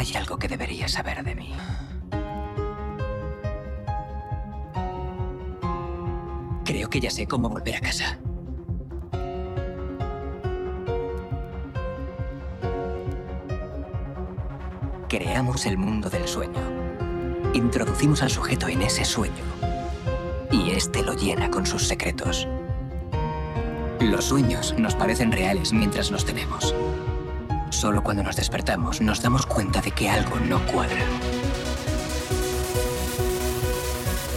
Hay algo que deberías saber de mí. Creo que ya sé cómo volver a casa. Creamos el mundo del sueño. Introducimos al sujeto en ese sueño. Y este lo llena con sus secretos. Los sueños nos parecen reales mientras los tenemos. Solo cuando nos despertamos nos damos cuenta de que algo no cuadra.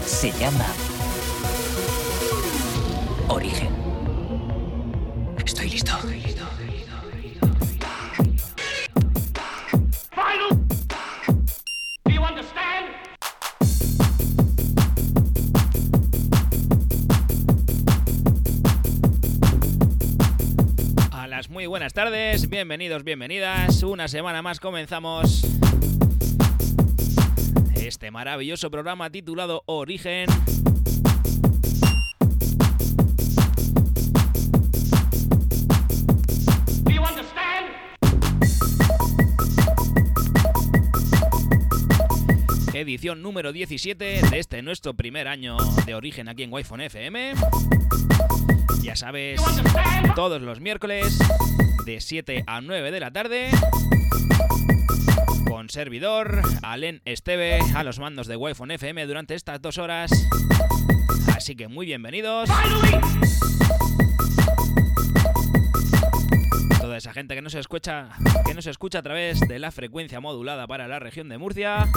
Se llama origen. Bienvenidos, bienvenidas. Una semana más comenzamos este maravilloso programa titulado Origen. Edición número 17 de este nuestro primer año de origen aquí en Wi-Fi FM. Ya sabes, todos los miércoles de 7 a 9 de la tarde. Con servidor, Alen Esteve, a los mandos de Wi-Fi FM durante estas dos horas. Así que muy bienvenidos. Toda esa gente que no se escucha, que no se escucha a través de la frecuencia modulada para la región de Murcia.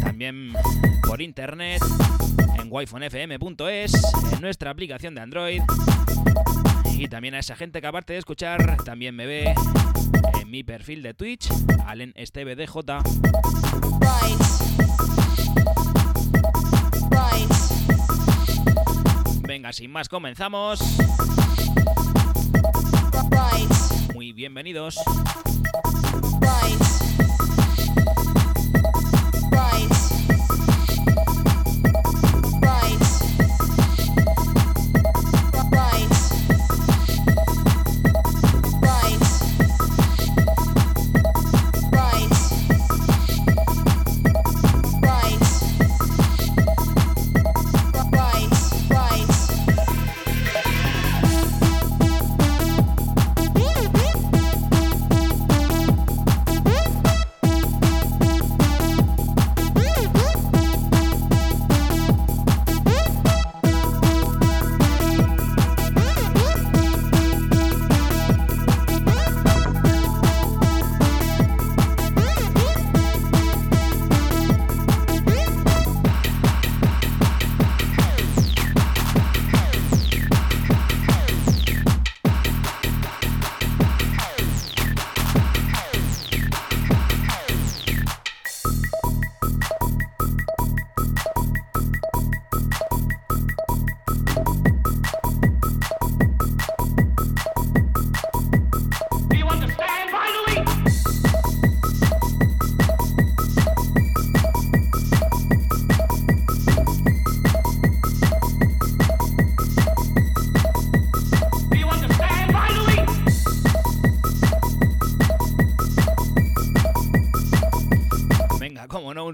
También por internet en wifonfm.es, en nuestra aplicación de Android. Y también a esa gente que aparte de escuchar, también me ve en mi perfil de Twitch, Alen Esteve DJ. Right. Right. Venga, sin más comenzamos. Muy bienvenidos.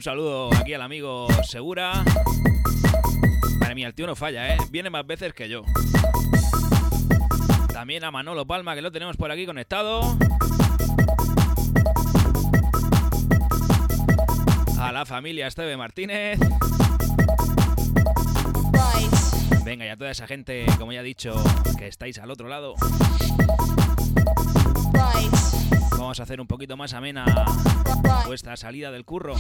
Saludo aquí al amigo Segura. Madre mía, el tío no falla, ¿eh? Viene más veces que yo. También a Manolo Palma, que lo tenemos por aquí conectado. A la familia Esteve Martínez. Venga, y a toda esa gente, como ya he dicho, que estáis al otro lado. Vamos a hacer un poquito más amena vuestra salida del curro.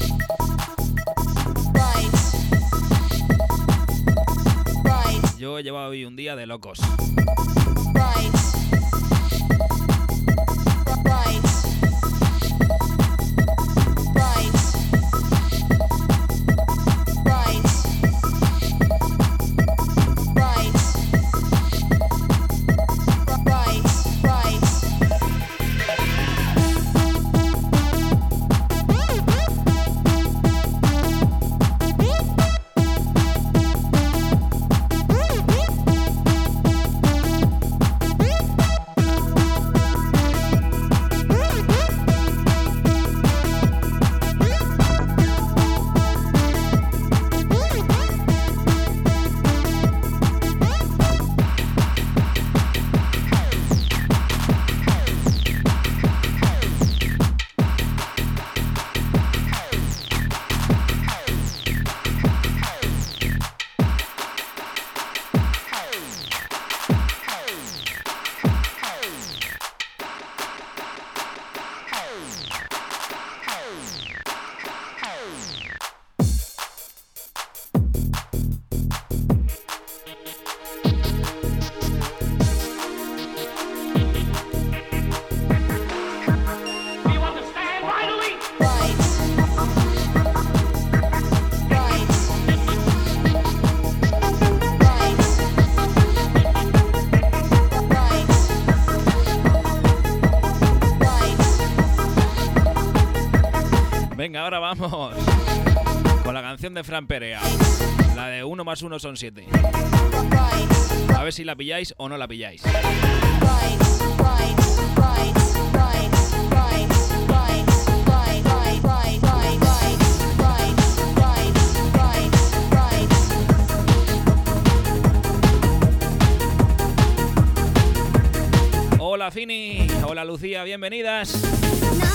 Yo he llevado hoy un día de locos. Venga, ahora vamos con la canción de Fran Perea. La de 1 más 1 son 7. A ver si la pilláis o no la pilláis. Hola Fini, hola Lucía, bienvenidas.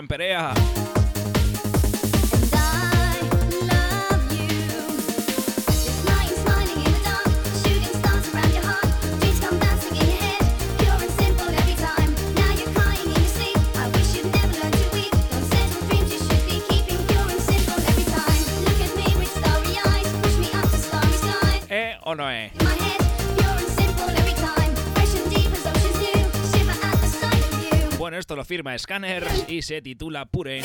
Fran Perea. Bueno, esto lo firma Scanners y se titula Pure.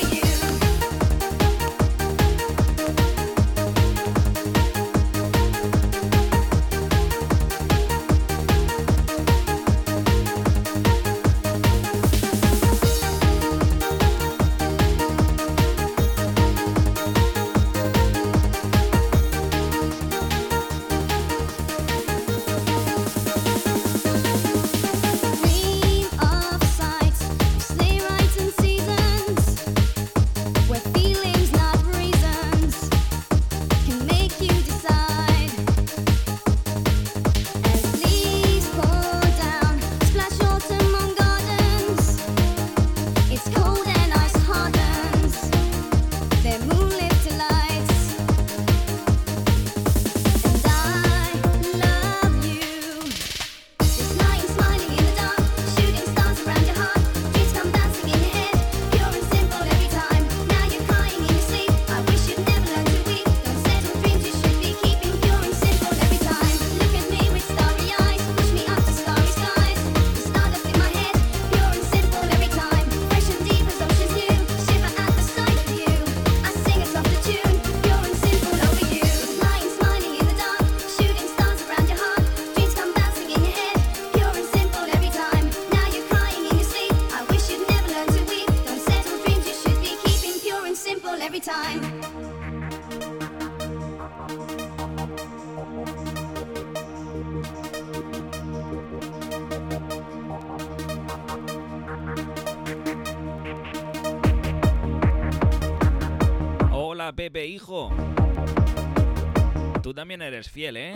fiel, ¿eh?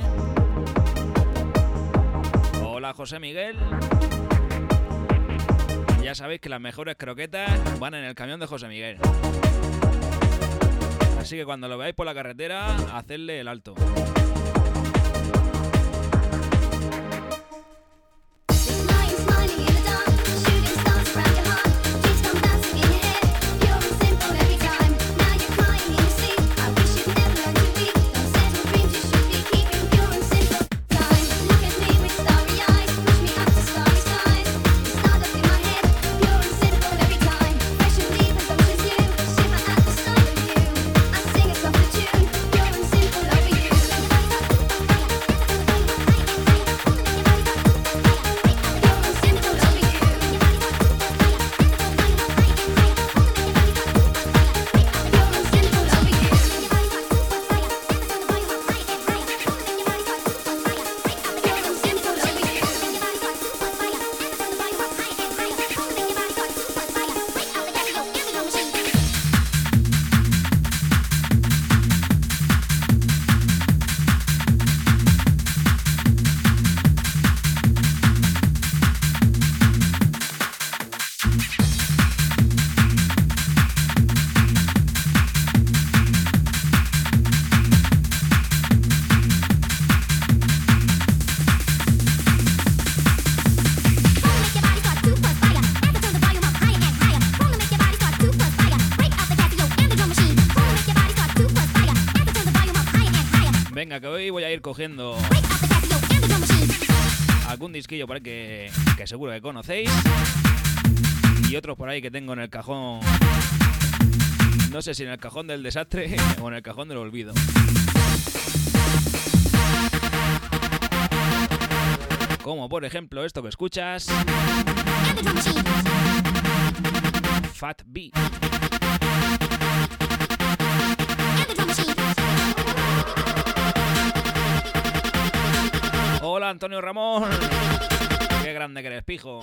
Hola José Miguel. Ya sabéis que las mejores croquetas van en el camión de José Miguel. Así que cuando lo veáis por la carretera, hacedle el alto. cogiendo algún disquillo por ahí que, que seguro que conocéis y otros por ahí que tengo en el cajón, no sé si en el cajón del desastre o en el cajón del olvido. Como por ejemplo esto que escuchas. Fat B. Hola Antonio Ramón. Qué grande que eres, pijo.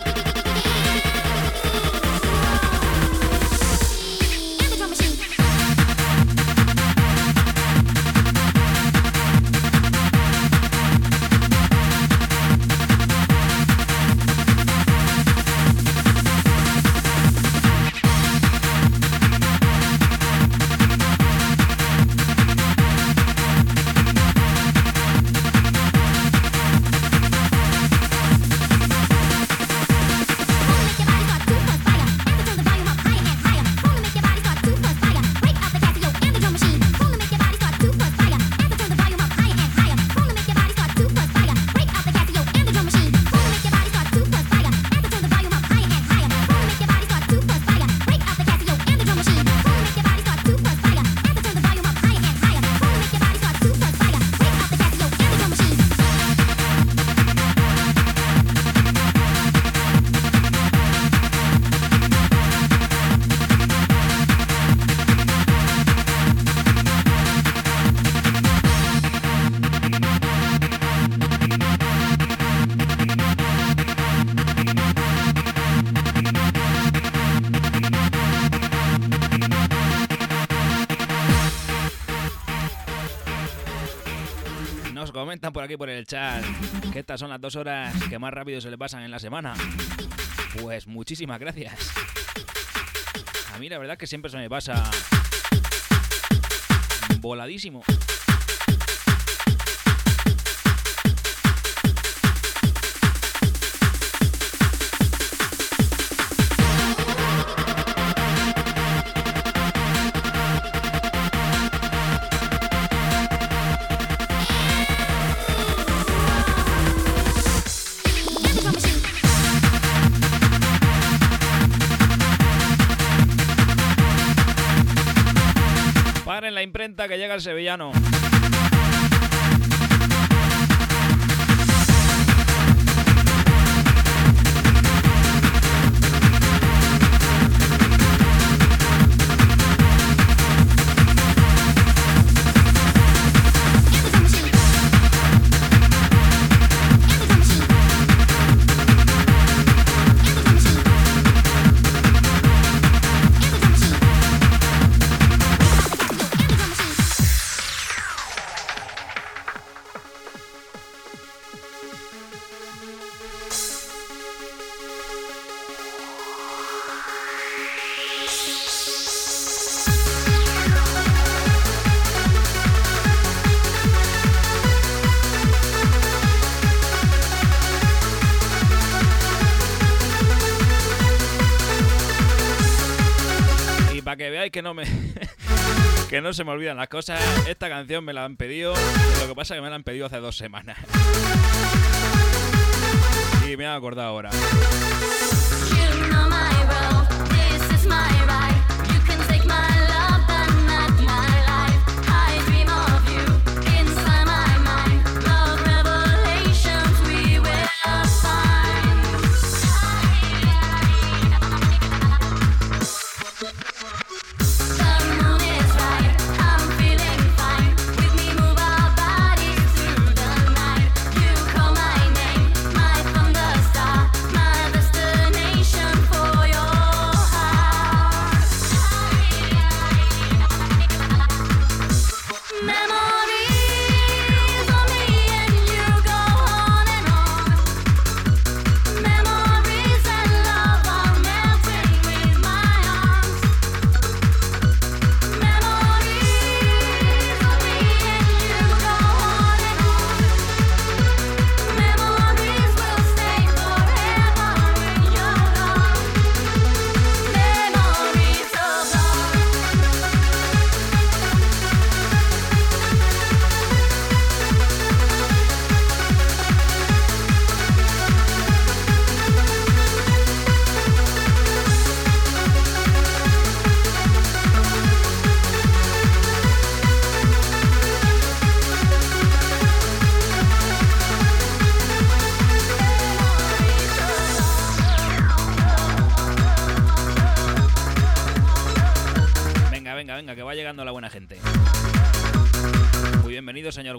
Comentan por aquí por el chat que estas son las dos horas que más rápido se le pasan en la semana. Pues muchísimas gracias. A mí la verdad que siempre se me pasa voladísimo. Que llega el sevillano. Que no me. que no se me olvidan las cosas, esta canción me la han pedido. Lo que pasa es que me la han pedido hace dos semanas. Y me han acordado ahora.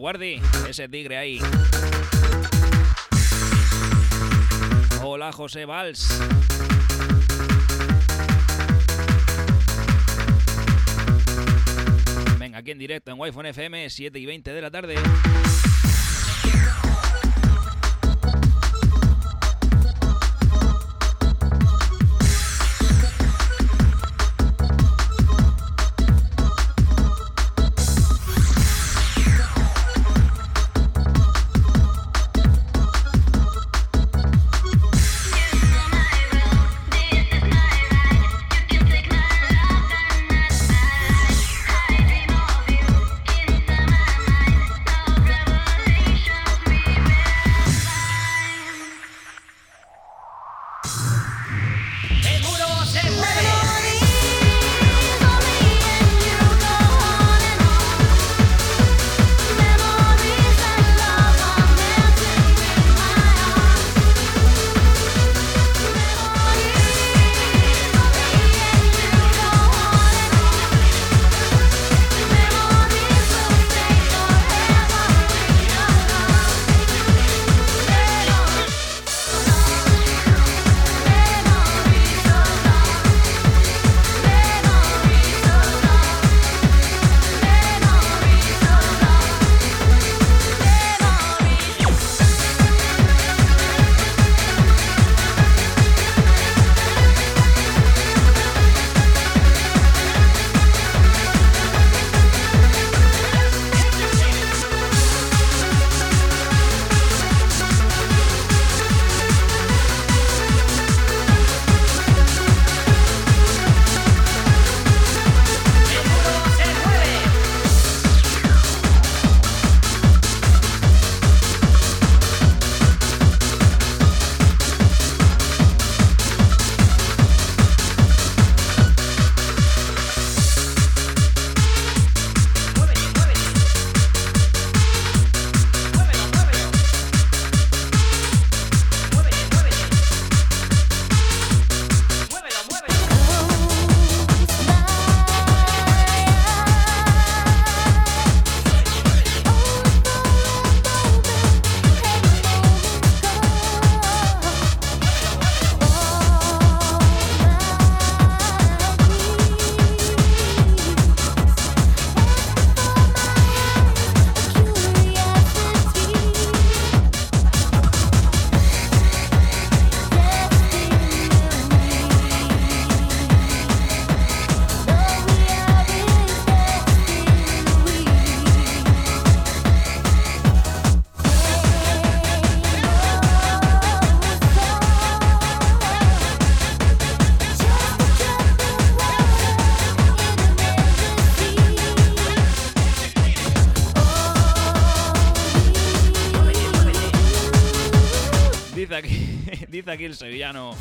Guardi. Ese tigre ahí. Hola, José Valls. Venga, aquí en directo en Wi-Fi FM, 7 y 20 de la tarde. Aquí el sevillano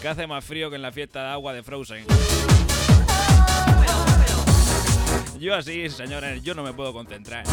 que hace más frío que en la fiesta de agua de Frozen. Yo así, señores, yo no me puedo concentrar.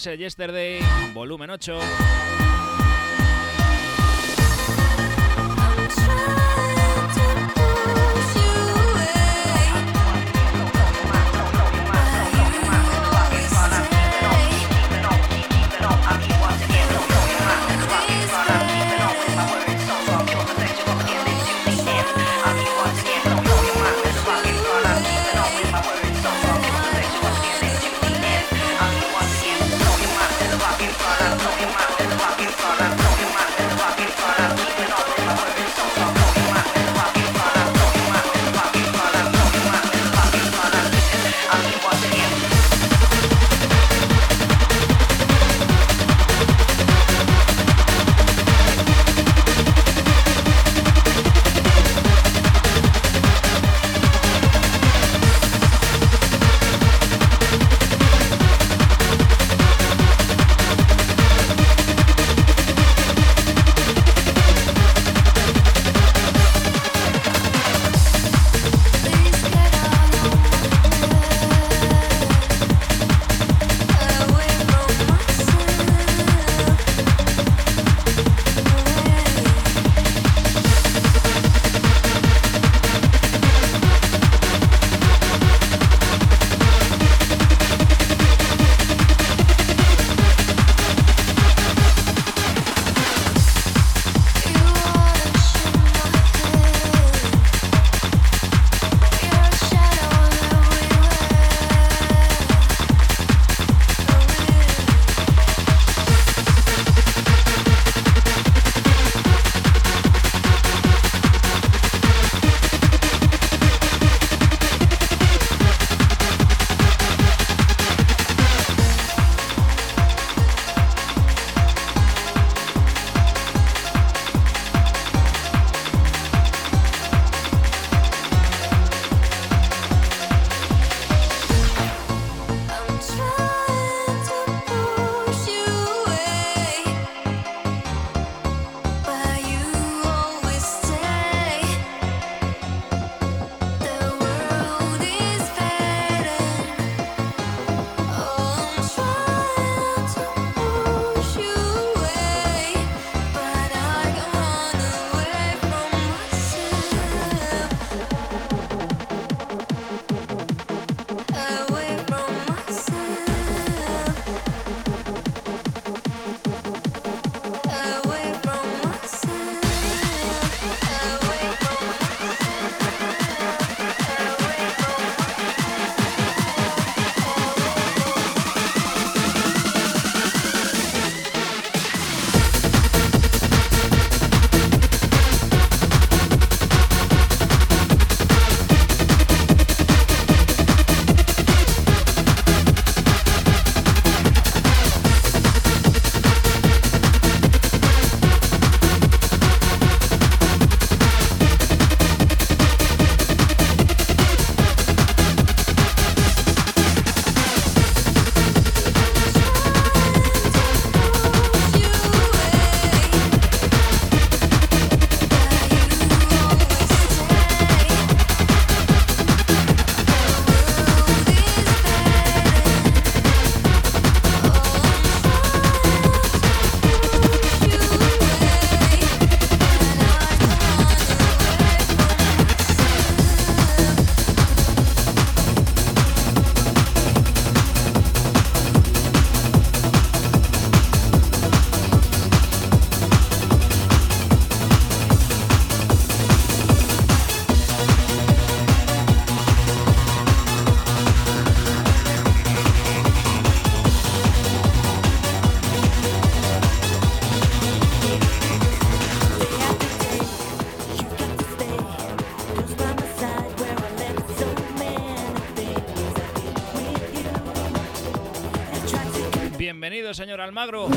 Ese Yesterday, volumen 8. señor Almagro.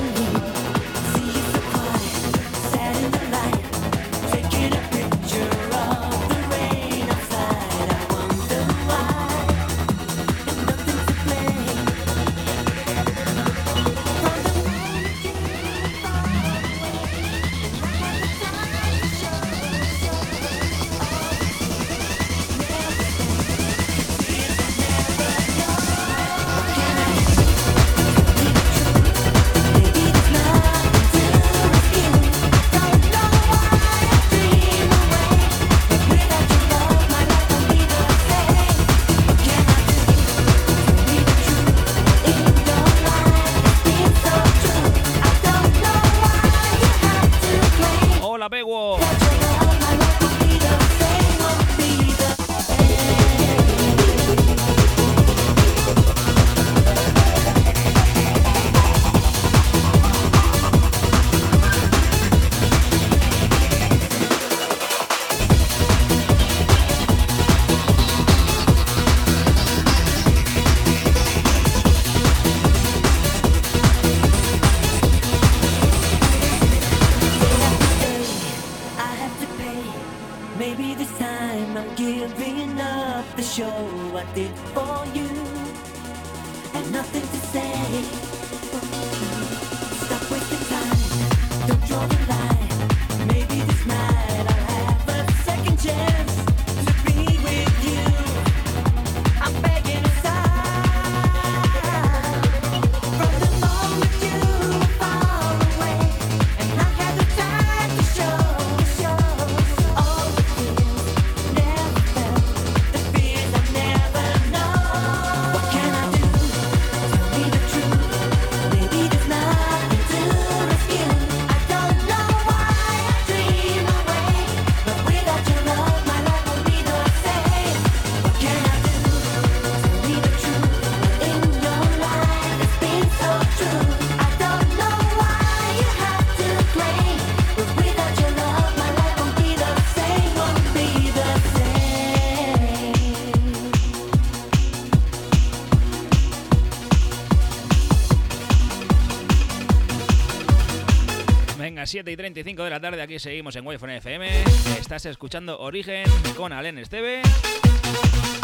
las 7 y 35 de la tarde. Aquí seguimos en Wi-Fi FM. Estás escuchando Origen con Alen Esteve.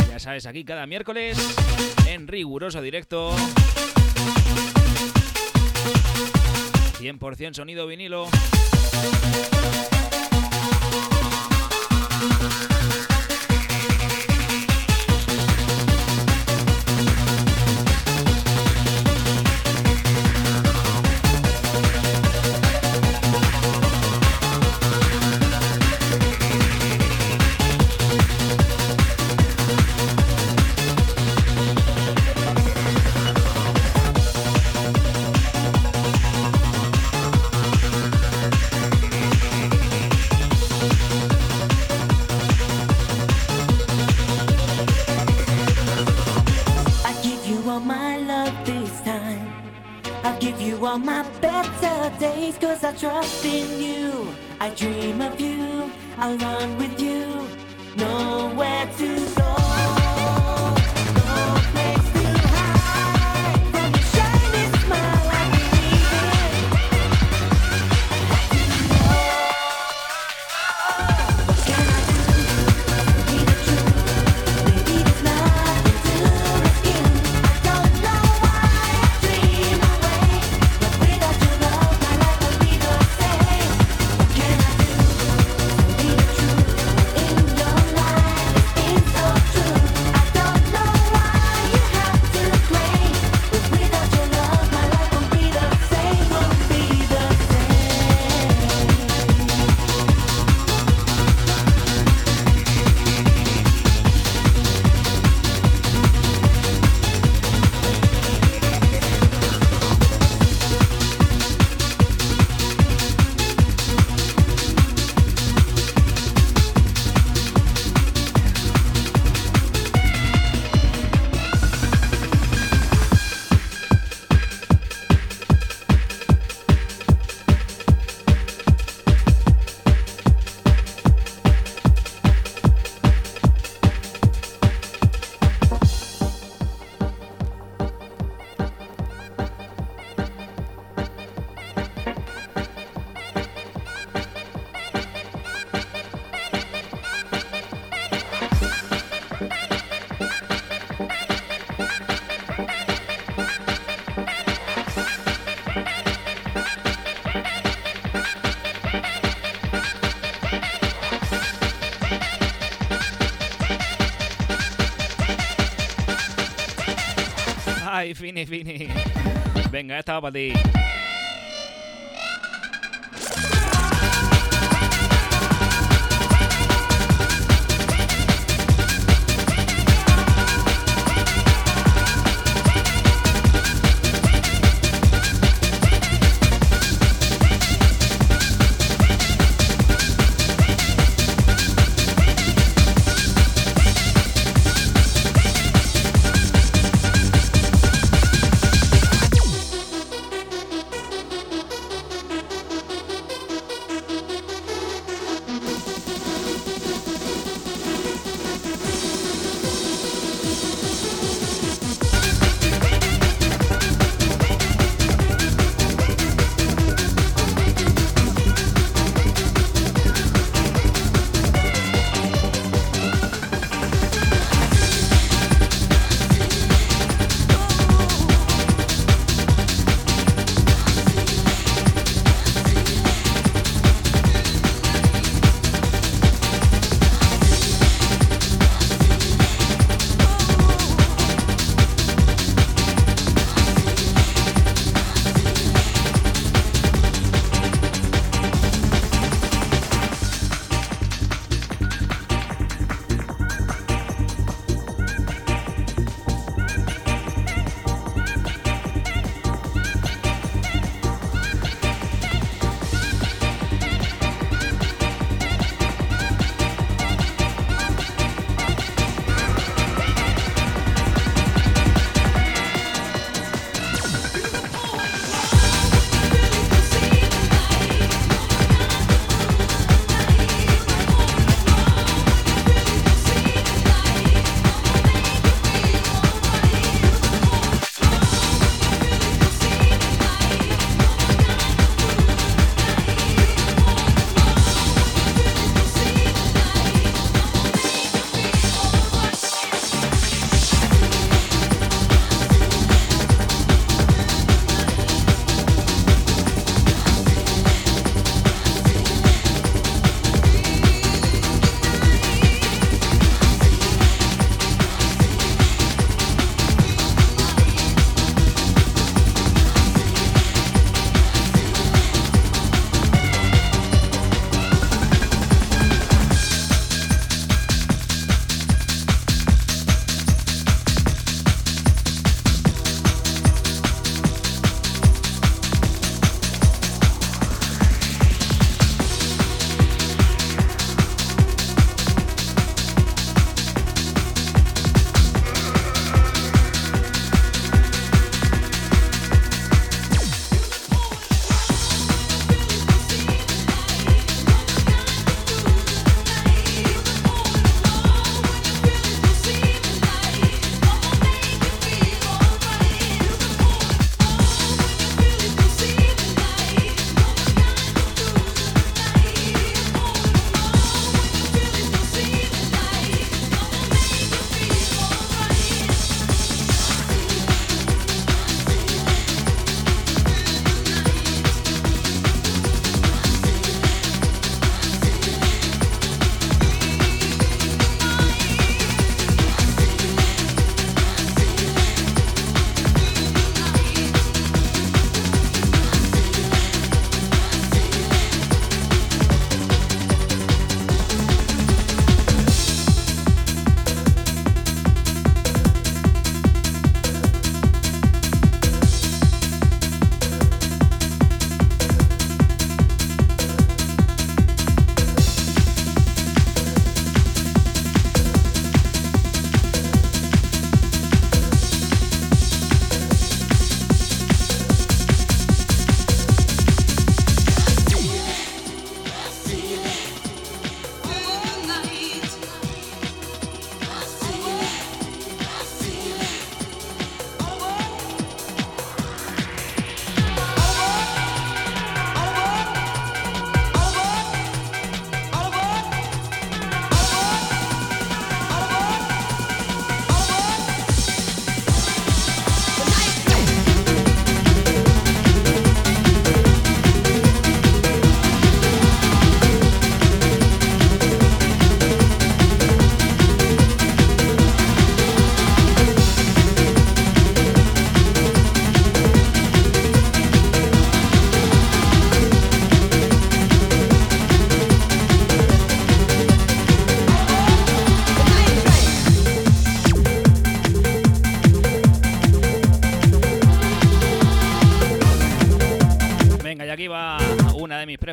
Ya sabes, aquí cada miércoles en riguroso directo. 100% sonido vinilo. give you all my better days cause I trust in you. I dream of you, I run with you, nowhere to go. Fini, Fini. Venga, esta va para ti.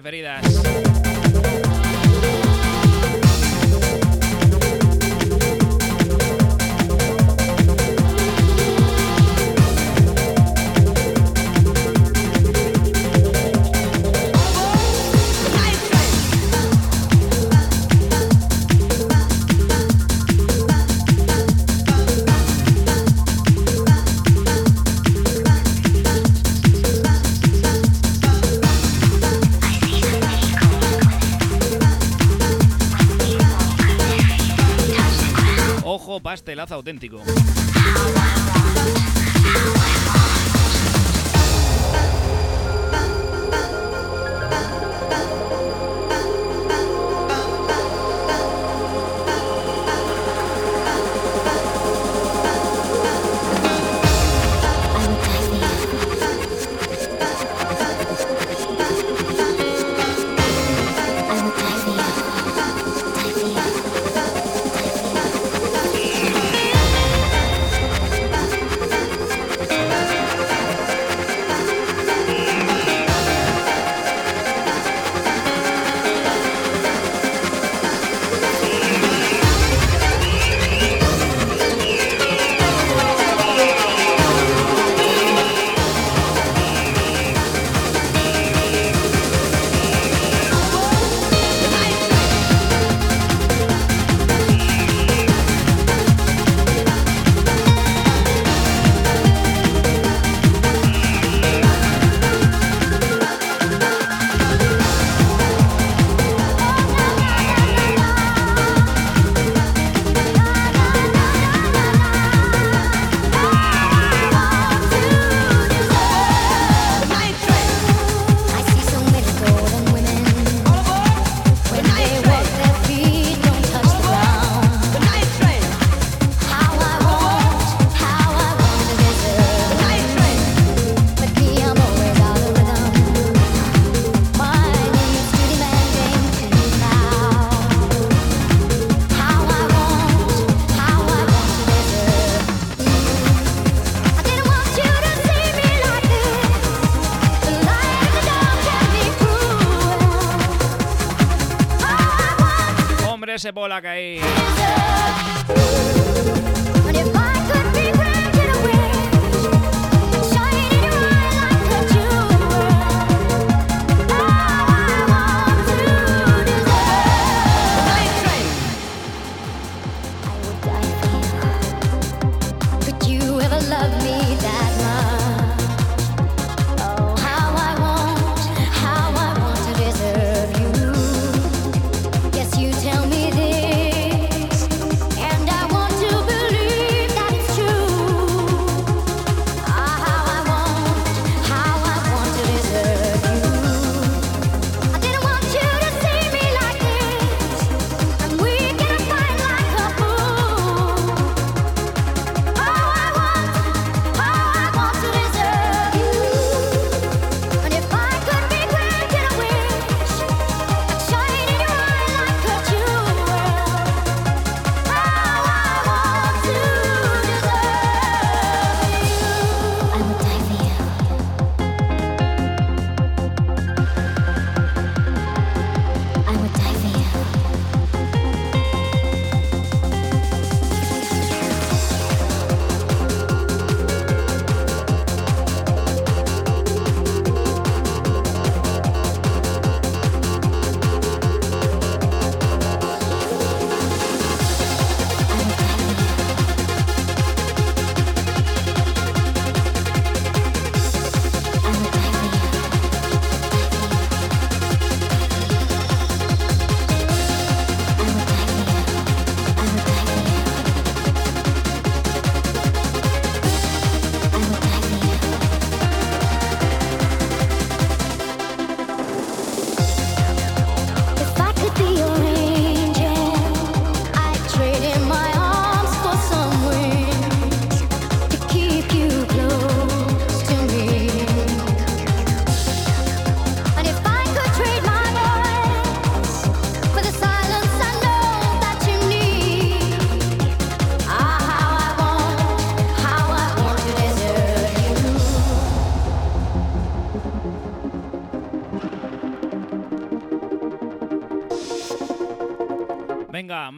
Preferidas. Auténtico. Ese pola que ahí.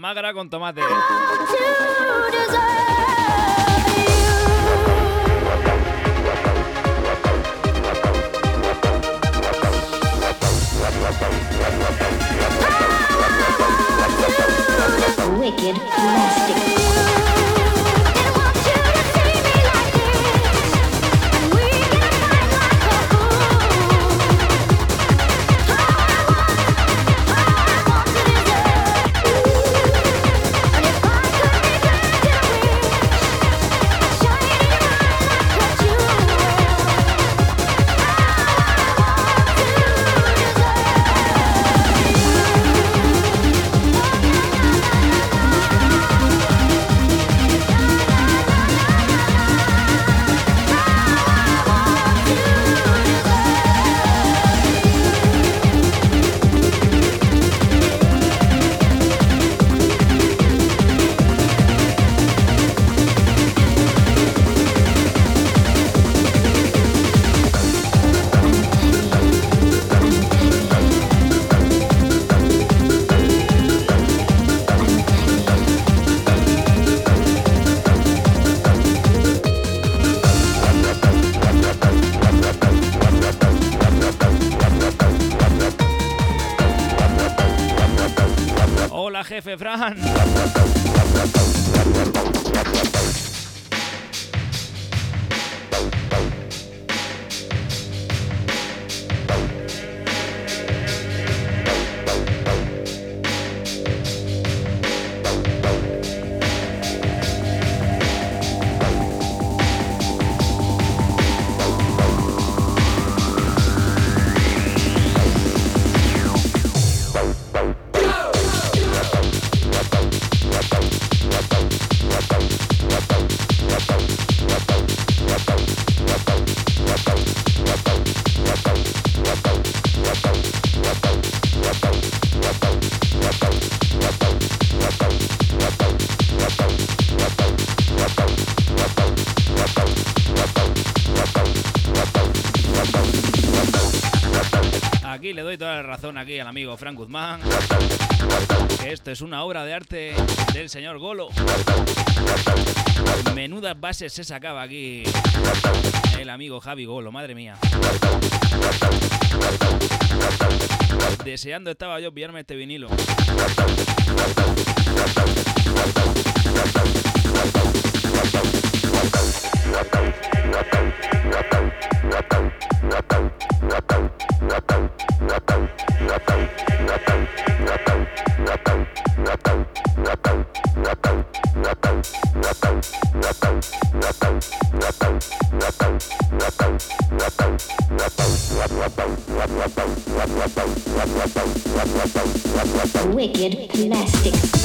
Magra con tomate. Hola, jefe toda la razón aquí al amigo Frank Guzmán. Esto es una obra de arte del señor Golo. Menudas bases se sacaba aquí el amigo Javi Golo, madre mía. Deseando estaba yo pillarme este vinilo. Wicked plastic.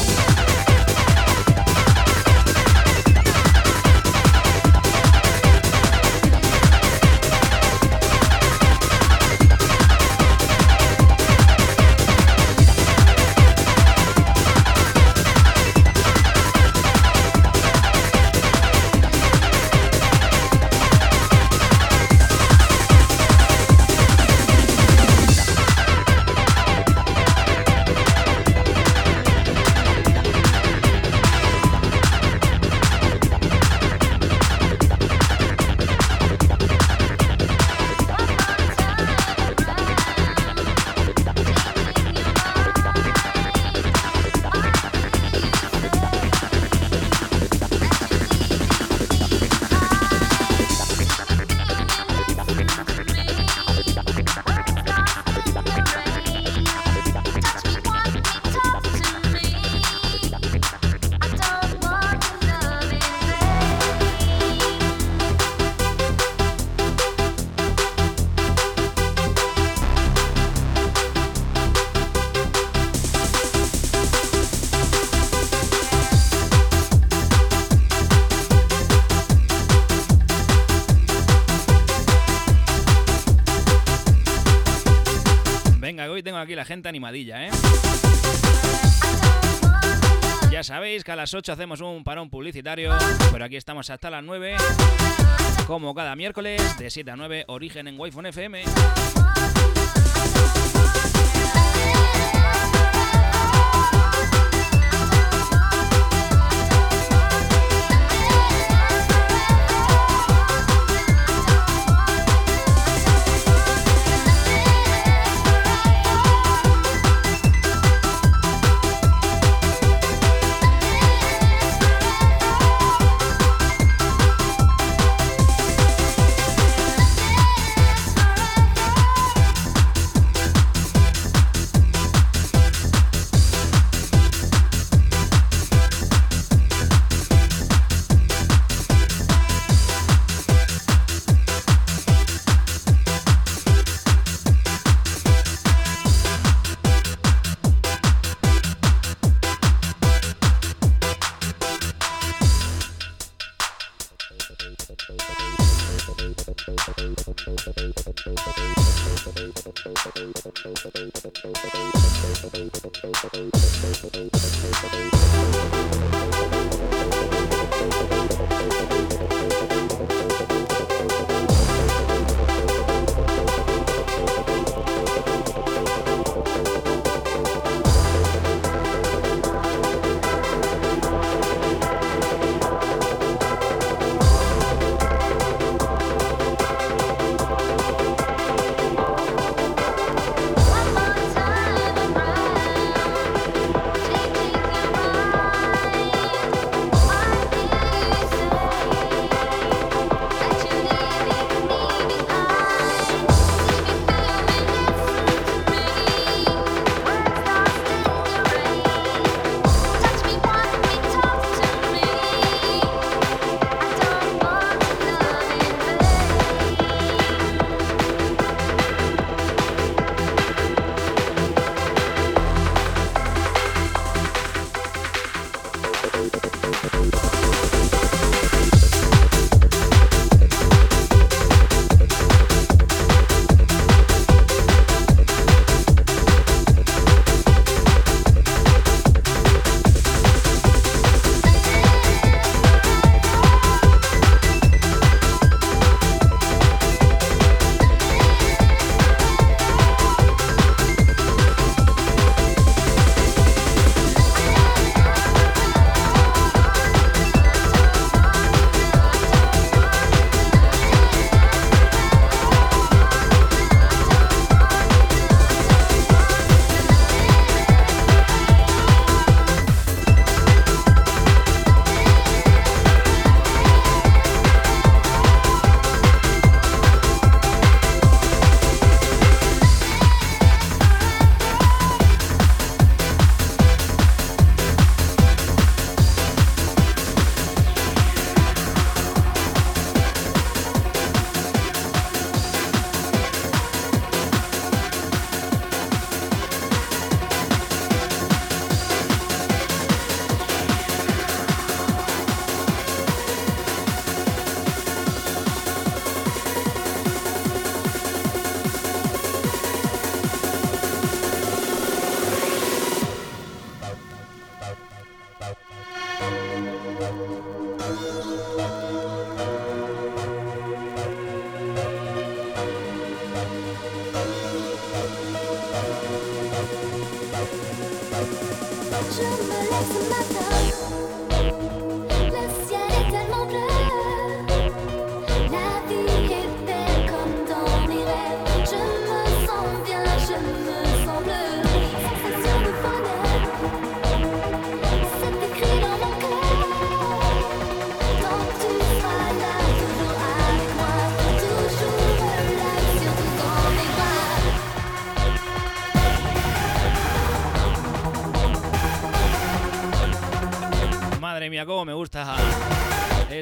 Gente animadilla, ¿eh? Ya sabéis que a las 8 hacemos un parón publicitario, pero aquí estamos hasta las 9, como cada miércoles, de 7 a 9, origen en Wi-Fi FM.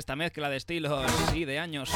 Esta mezcla de estilos y de años.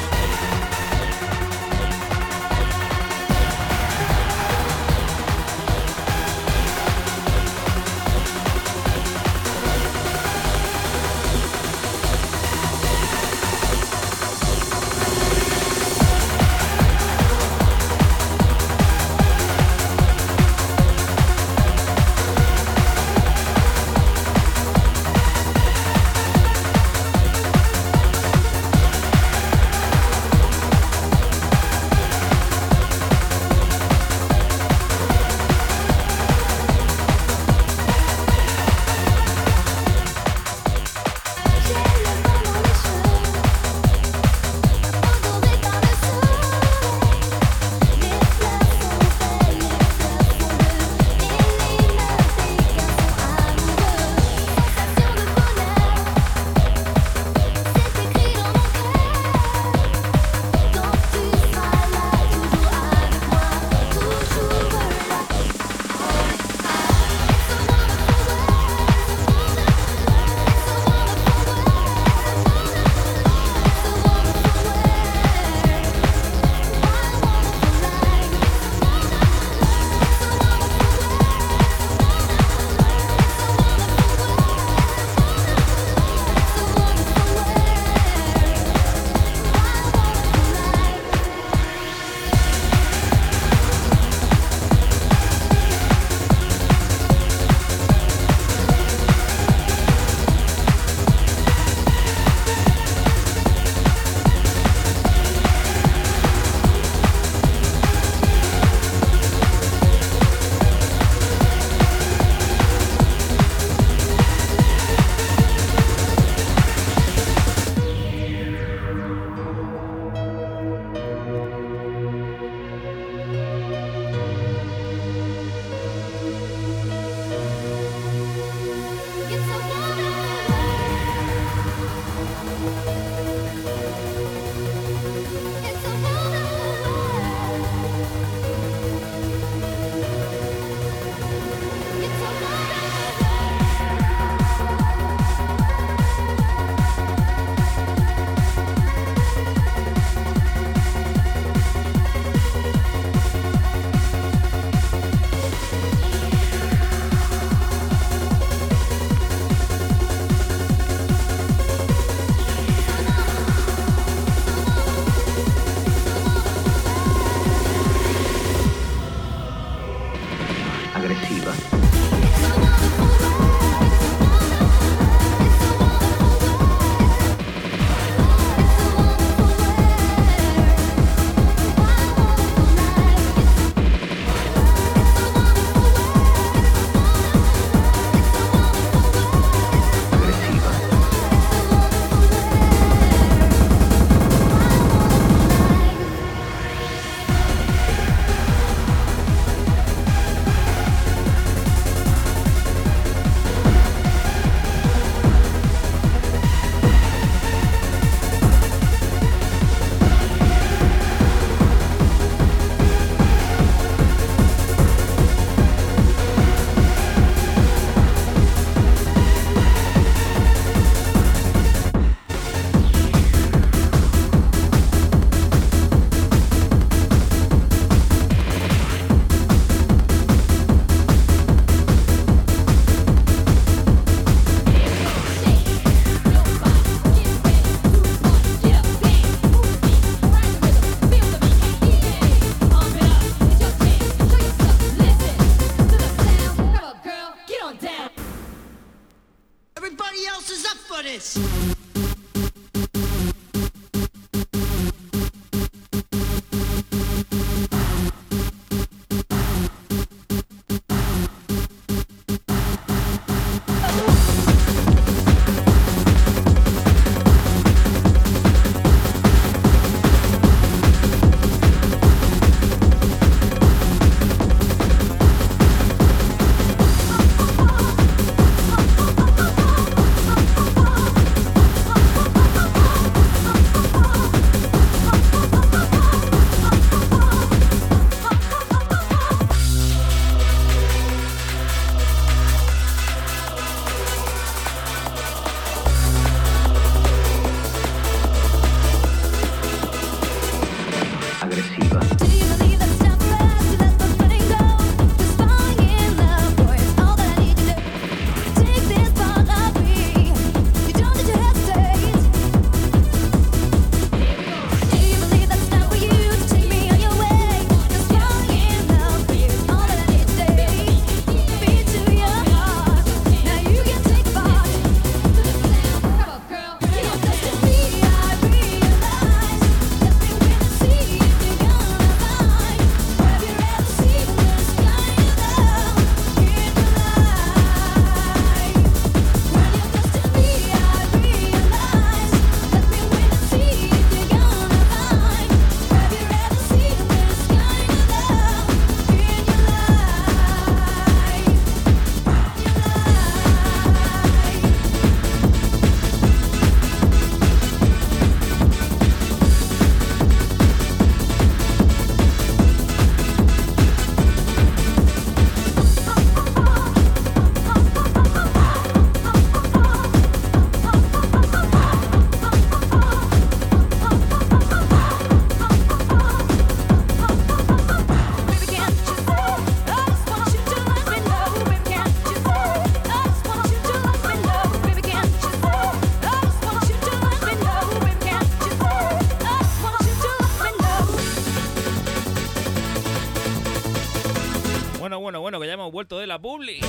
hemos vuelto de la publi.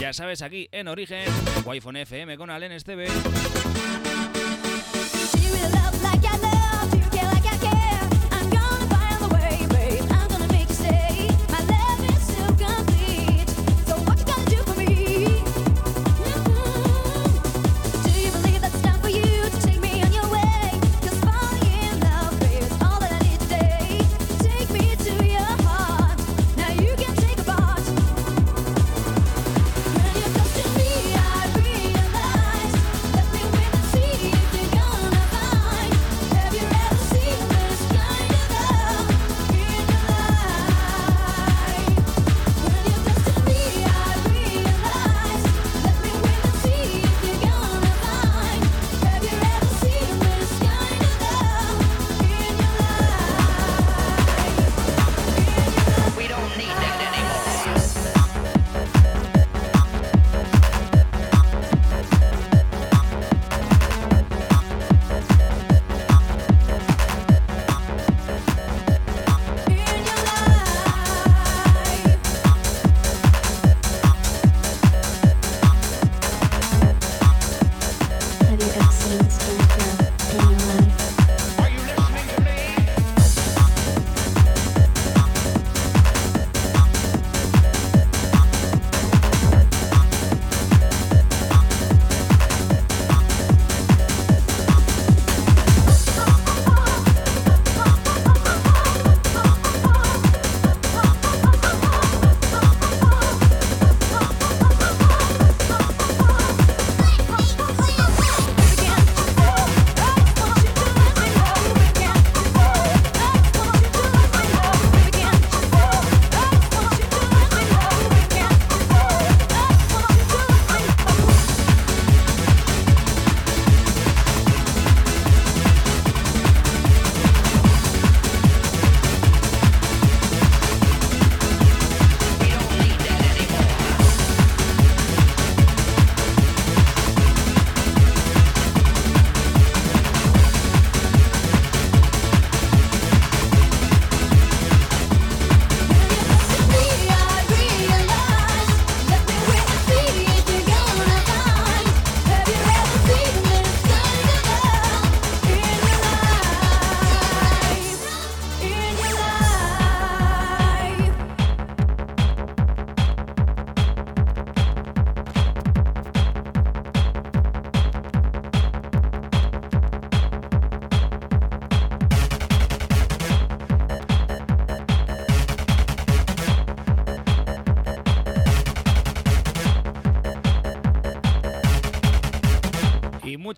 Ya sabes, aquí en Origen, Wi-Fi FM con Alen Esteve.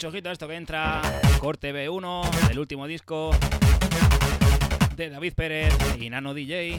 mucho ojito esto que entra. Corte B1 del último disco de David Pérez y Nano DJ.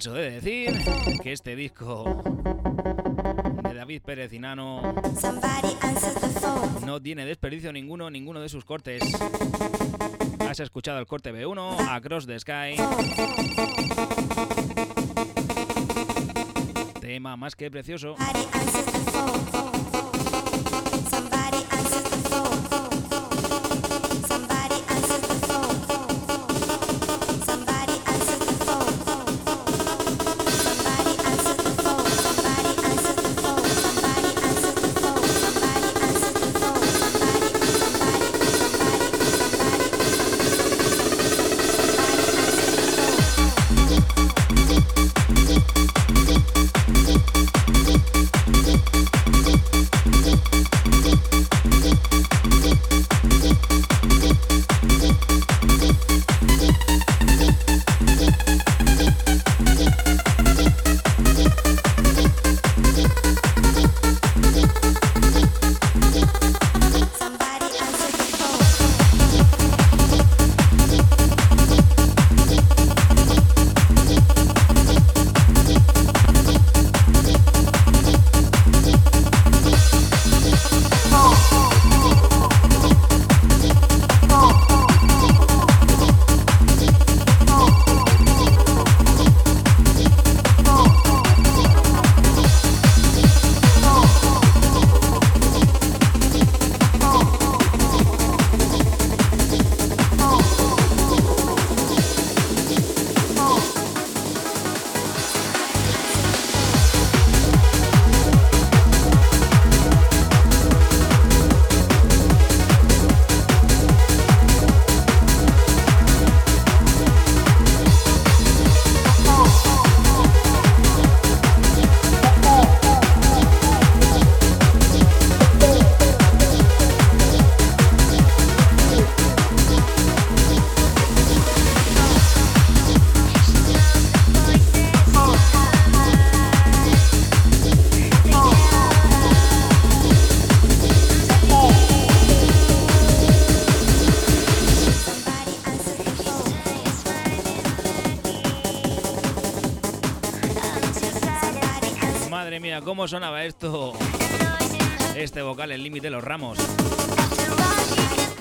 Canso de decir que este disco de David Pérez Inano somebody answers the phone. no tiene desperdicio ninguno, ninguno de sus cortes. Has escuchado el corte B1, Across the Sky. Tema más que precioso. ¿Cómo sonaba esto? Este vocal en límite los ramos.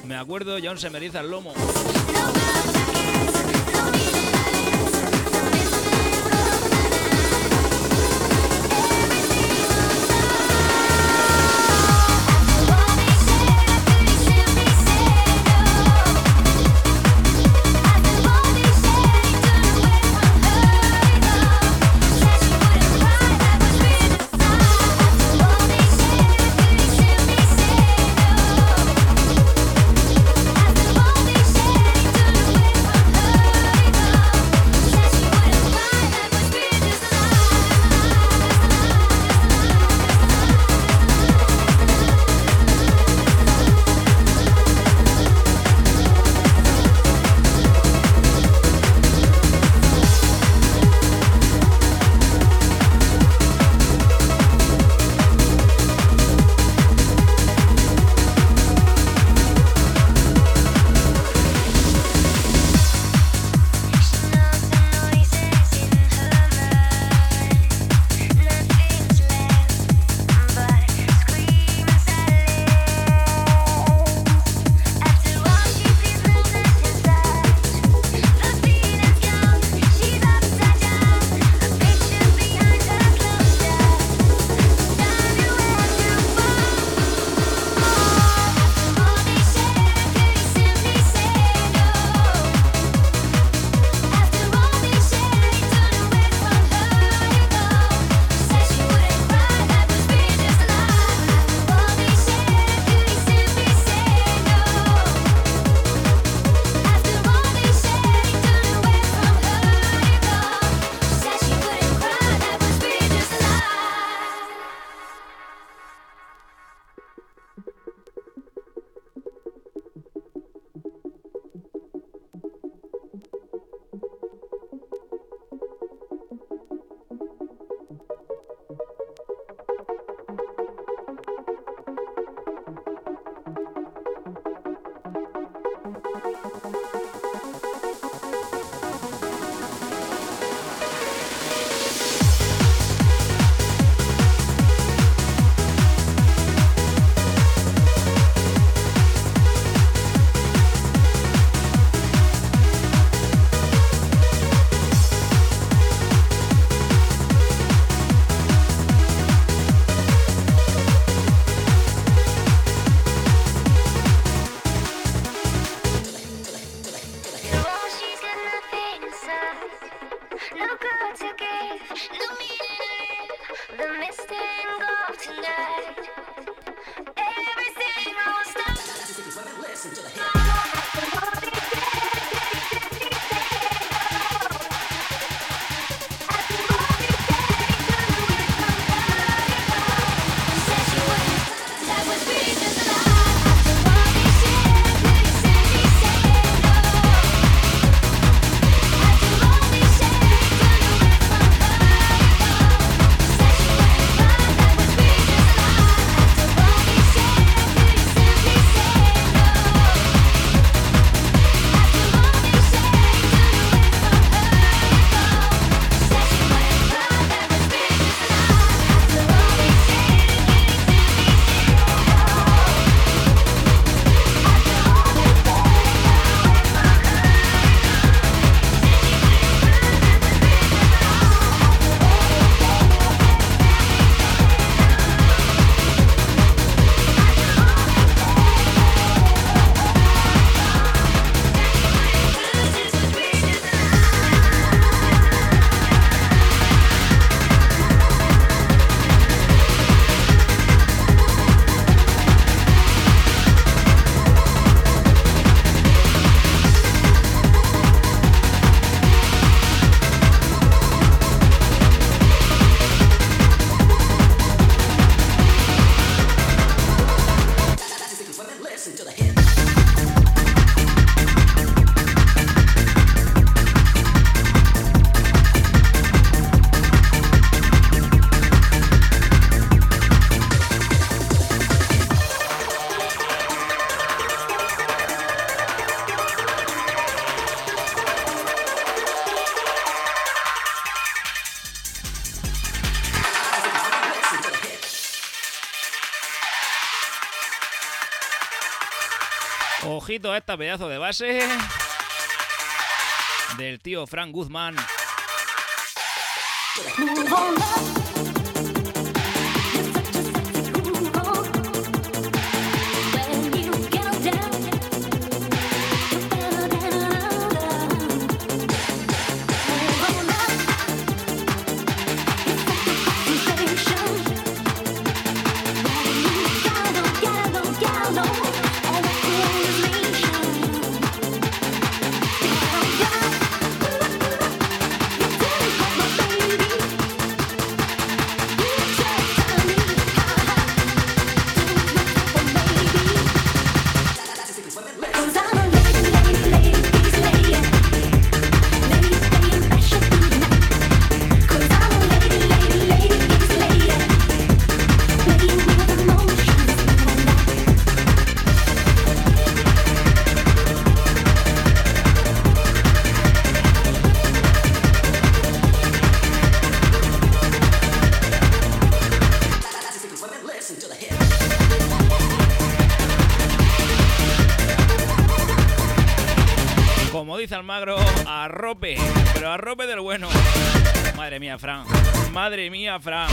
Me acuerdo aún se me el lomo. listen to the Ojito a esta pedazo de base del tío Frank Guzmán. Almagro, arrope, pero arrope del bueno. Madre mía, Fran. Madre mía, Fran.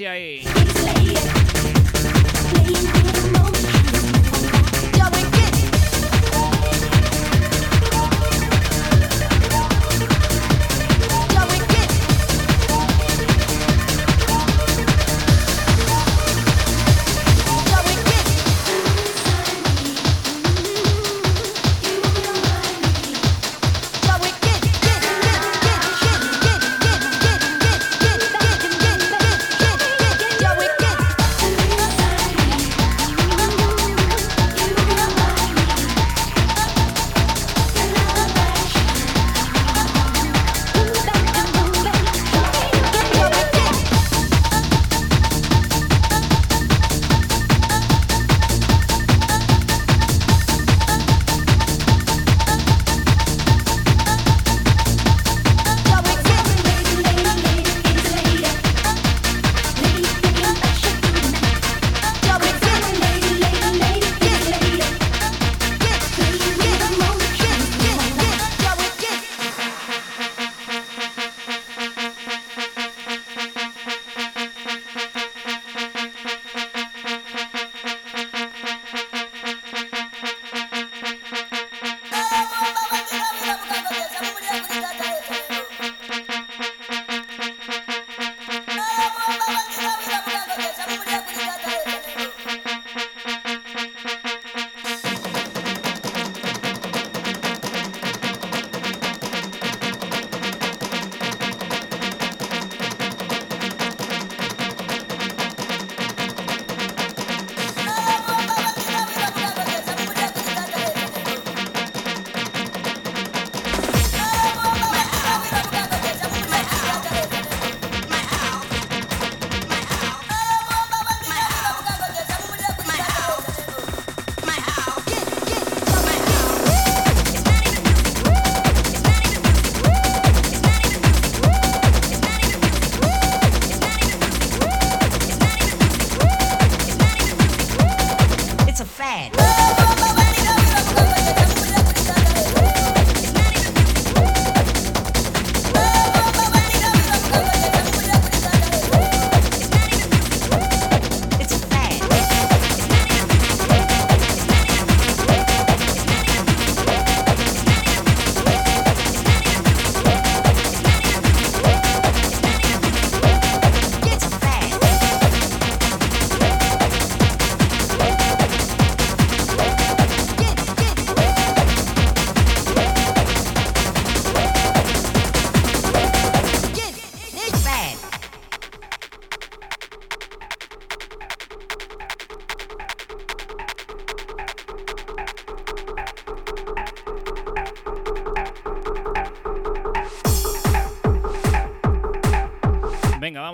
Esa Jessie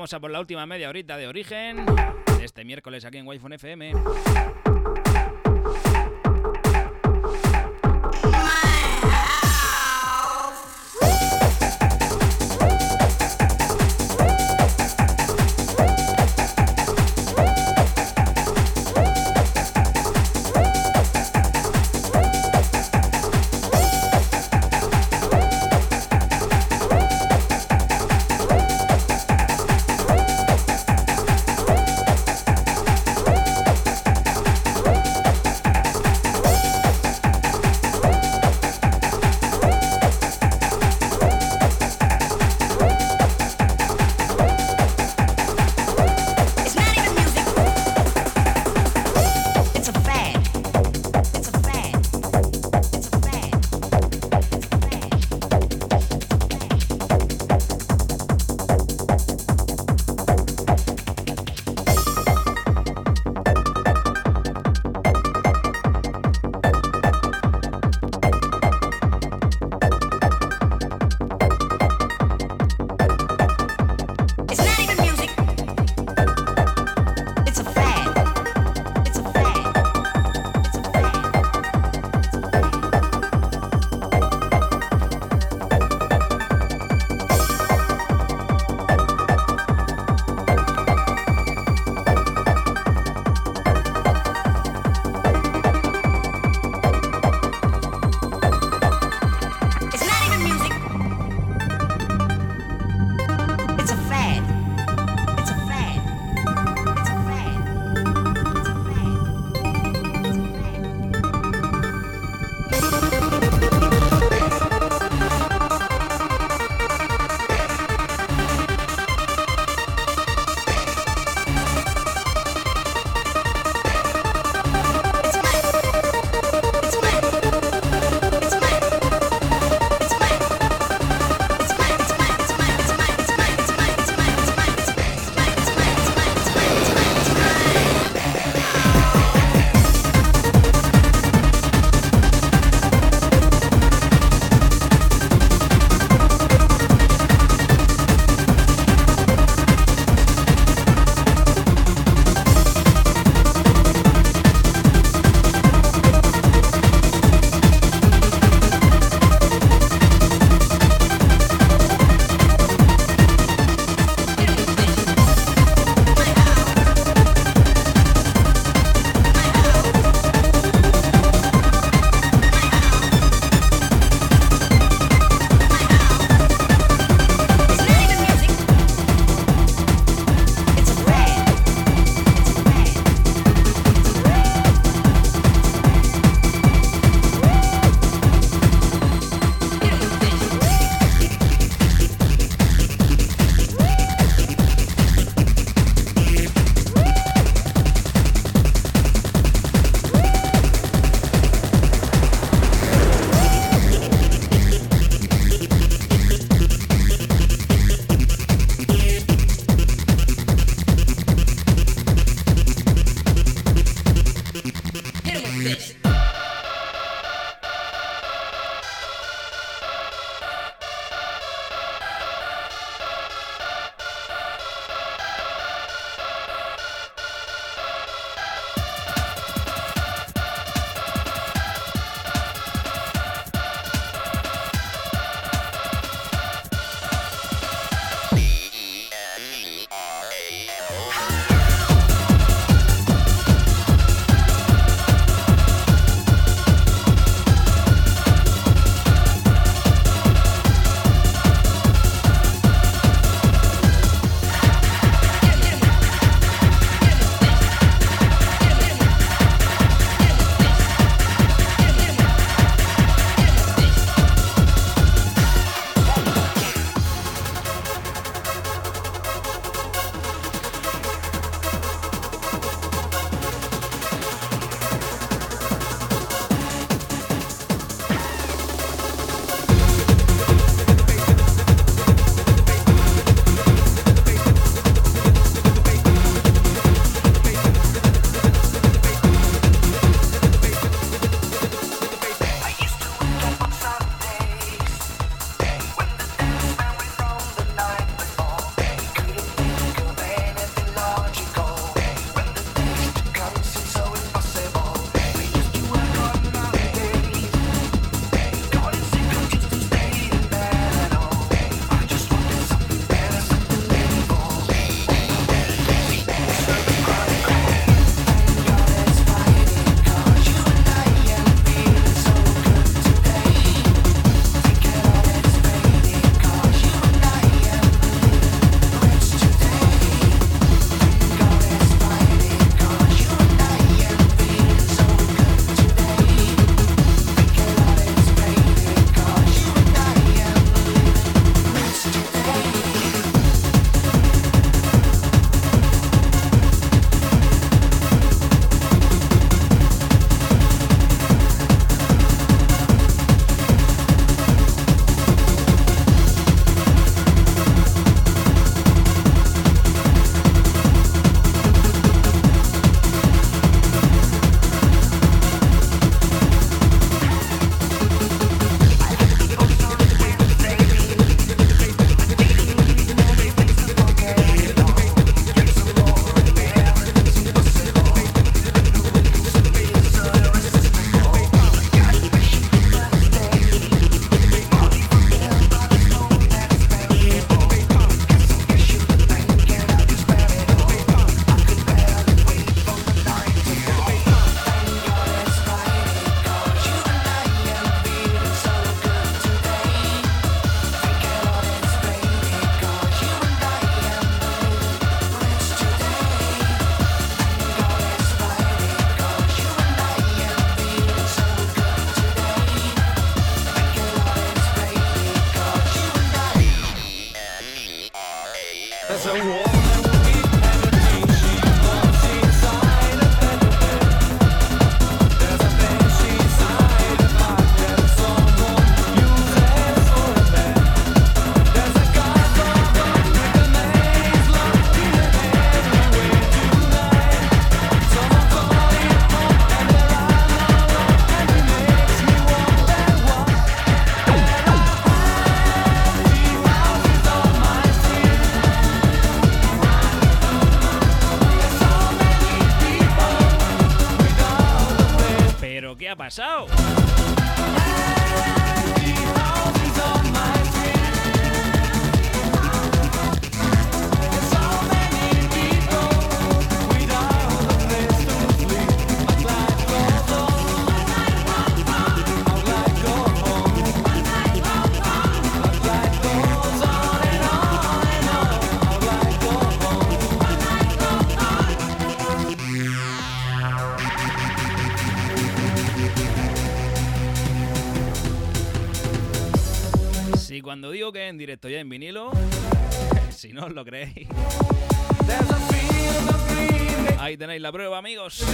vamos a por la última media horita de origen. Este miércoles aquí en Wi-Fi FM. Yeah. En directo ya en vinilo, si no os lo creéis. Ahí tenéis la prueba, amigos.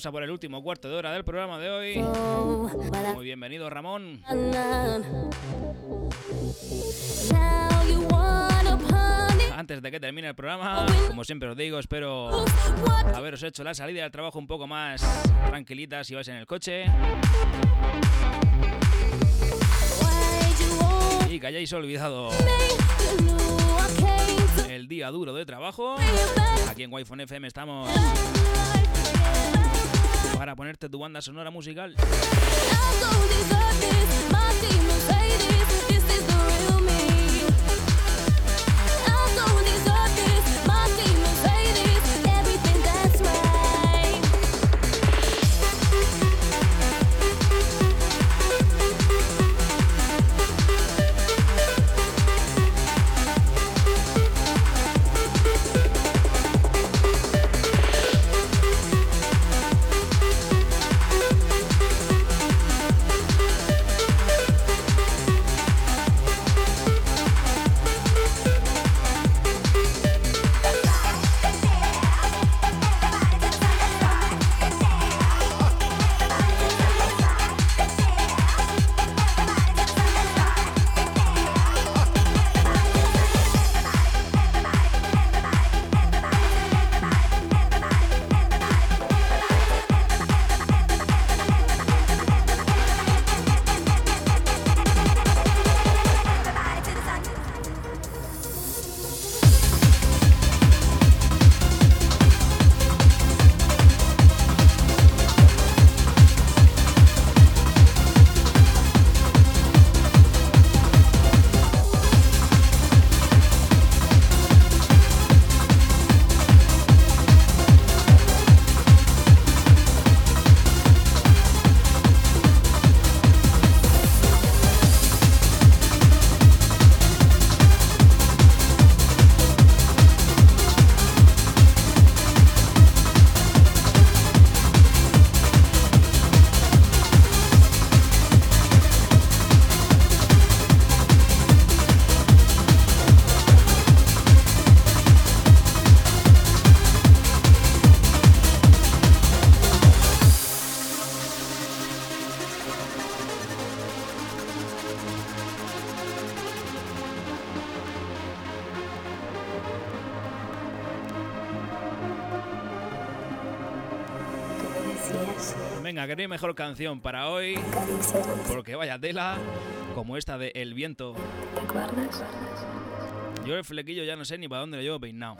Vamos a por el último cuarto de hora del programa de hoy. Muy bienvenido, Ramón. Antes de que termine el programa, como siempre os digo, espero haberos hecho la salida del trabajo un poco más tranquilita si vais en el coche. Y que hayáis olvidado el día duro de trabajo. Aquí en Wi-Fi FM estamos para ponerte tu banda sonora musical. Mejor canción para hoy, porque vaya tela, como esta de El Viento. Yo el flequillo ya no sé ni para dónde lo llevo peinado.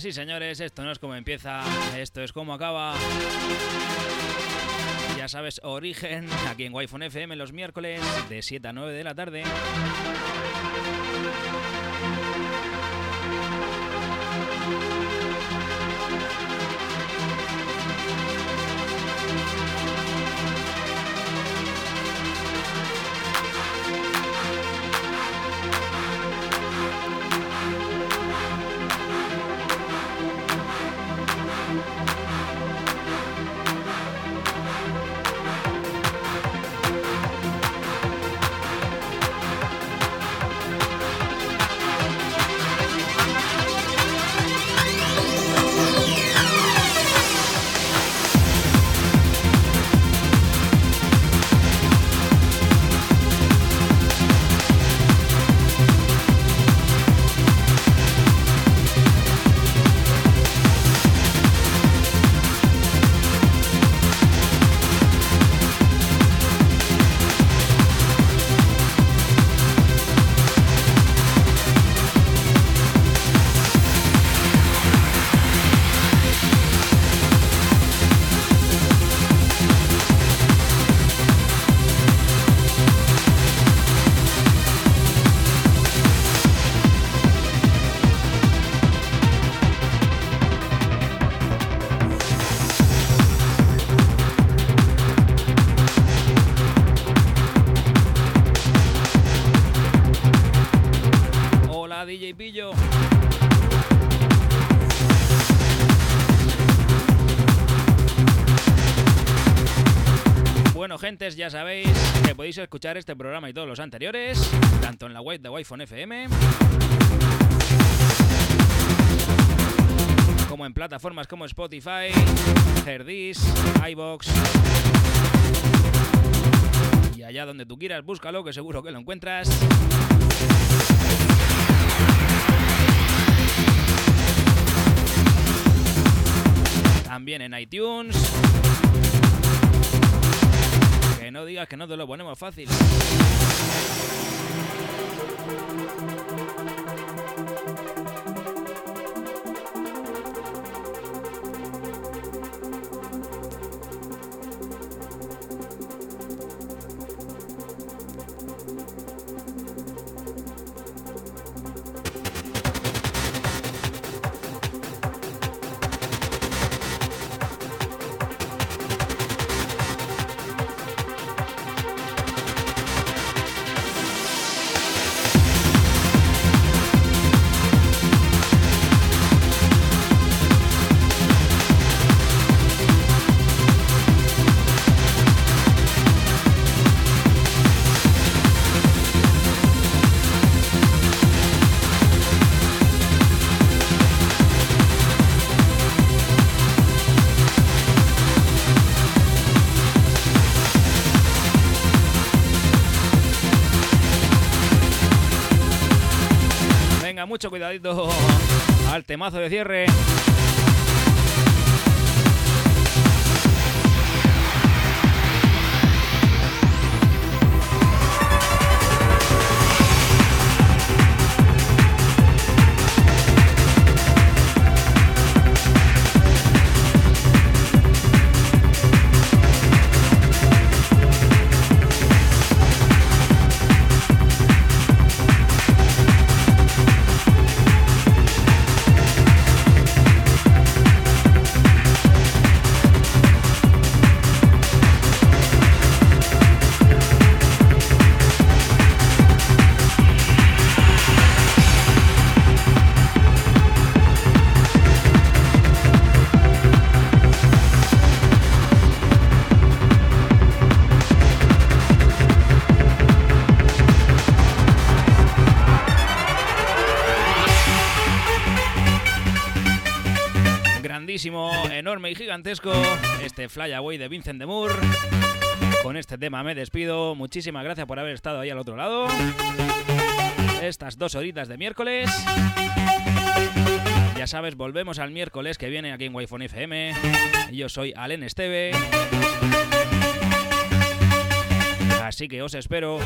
Señoras señores, esto no es como empieza, esto es como acaba. Ya sabes, origen aquí en Wi-Fi FM los miércoles de 7 a 9 de la tarde. Ya sabéis que podéis escuchar este programa y todos los anteriores, tanto en la web de Wi-Fi FM, como en plataformas como Spotify, Herdis, iBox. Y allá donde tú quieras, búscalo, que seguro que lo encuentras. También en iTunes. Que no digas que no te lo ponemos fácil. Mucho cuidadito al temazo de cierre. Enorme y gigantesco, este Fly Away de Vincent de Moore. Con este tema me despido. Muchísimas gracias por haber estado ahí al otro lado. Estas dos horitas de miércoles. Ya sabes, volvemos al miércoles que viene aquí en Wi-Fi FM. Yo soy Alen Esteve. Así que os espero.